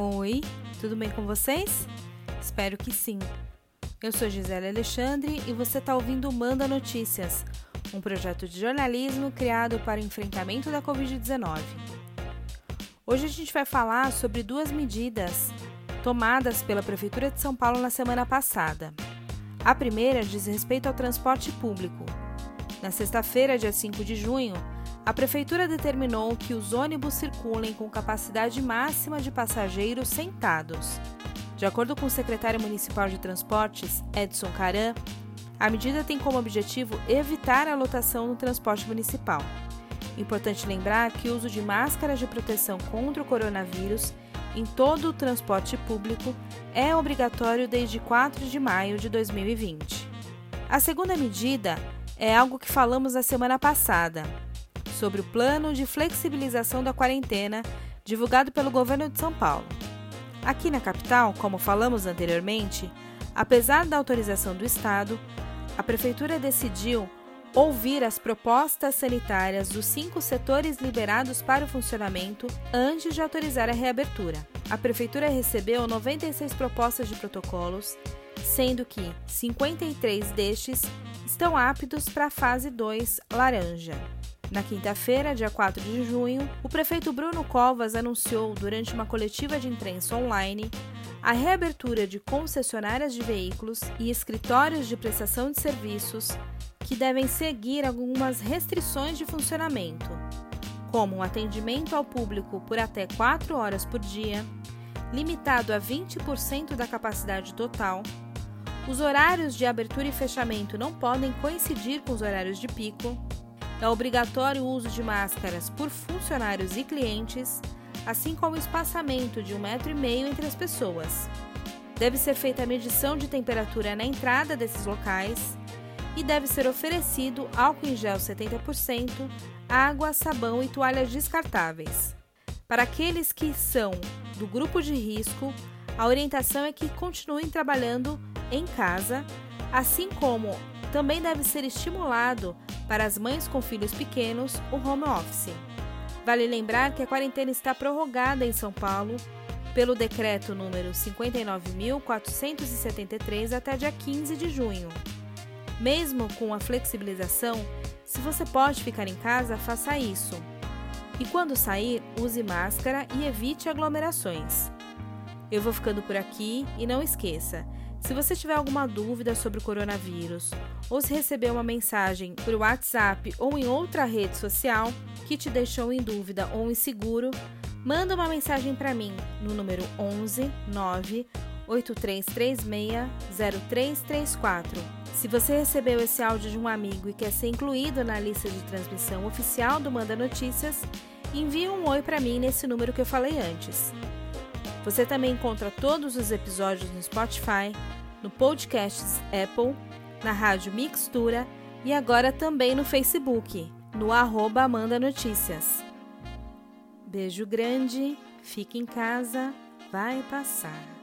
Oi, tudo bem com vocês? Espero que sim. Eu sou Gisele Alexandre e você está ouvindo Manda Notícias, um projeto de jornalismo criado para o enfrentamento da Covid-19. Hoje a gente vai falar sobre duas medidas tomadas pela Prefeitura de São Paulo na semana passada. A primeira diz respeito ao transporte público. Na sexta-feira, dia 5 de junho, a Prefeitura determinou que os ônibus circulem com capacidade máxima de passageiros sentados. De acordo com o secretário municipal de Transportes, Edson Caran, a medida tem como objetivo evitar a lotação no transporte municipal. Importante lembrar que o uso de máscaras de proteção contra o coronavírus em todo o transporte público é obrigatório desde 4 de maio de 2020. A segunda medida é algo que falamos na semana passada sobre o plano de flexibilização da quarentena divulgado pelo governo de São Paulo. Aqui na capital, como falamos anteriormente, apesar da autorização do Estado, a Prefeitura decidiu ouvir as propostas sanitárias dos cinco setores liberados para o funcionamento antes de autorizar a reabertura. A Prefeitura recebeu 96 propostas de protocolos, sendo que 53 destes estão aptos para a fase 2 laranja. Na quinta-feira, dia 4 de junho, o prefeito Bruno Covas anunciou, durante uma coletiva de imprensa online, a reabertura de concessionárias de veículos e escritórios de prestação de serviços que devem seguir algumas restrições de funcionamento, como o atendimento ao público por até 4 horas por dia, limitado a 20% da capacidade total. Os horários de abertura e fechamento não podem coincidir com os horários de pico é obrigatório o uso de máscaras por funcionários e clientes, assim como o espaçamento de um metro e meio entre as pessoas. Deve ser feita a medição de temperatura na entrada desses locais e deve ser oferecido álcool em gel 70%, água, sabão e toalhas descartáveis. Para aqueles que são do grupo de risco, a orientação é que continuem trabalhando em casa, assim como também deve ser estimulado para as mães com filhos pequenos o home office. Vale lembrar que a quarentena está prorrogada em São Paulo pelo decreto número 59.473 até dia 15 de junho. Mesmo com a flexibilização, se você pode ficar em casa, faça isso. E quando sair, use máscara e evite aglomerações. Eu vou ficando por aqui e não esqueça: se você tiver alguma dúvida sobre o coronavírus ou se recebeu uma mensagem por WhatsApp ou em outra rede social que te deixou em dúvida ou inseguro, manda uma mensagem para mim no número 11 9 8336 0334. Se você recebeu esse áudio de um amigo e quer ser incluído na lista de transmissão oficial do Manda Notícias, envie um oi para mim nesse número que eu falei antes. Você também encontra todos os episódios no Spotify, no Podcasts Apple, na Rádio Mixtura e agora também no Facebook, no arroba Amanda Notícias. Beijo grande, fique em casa, vai passar.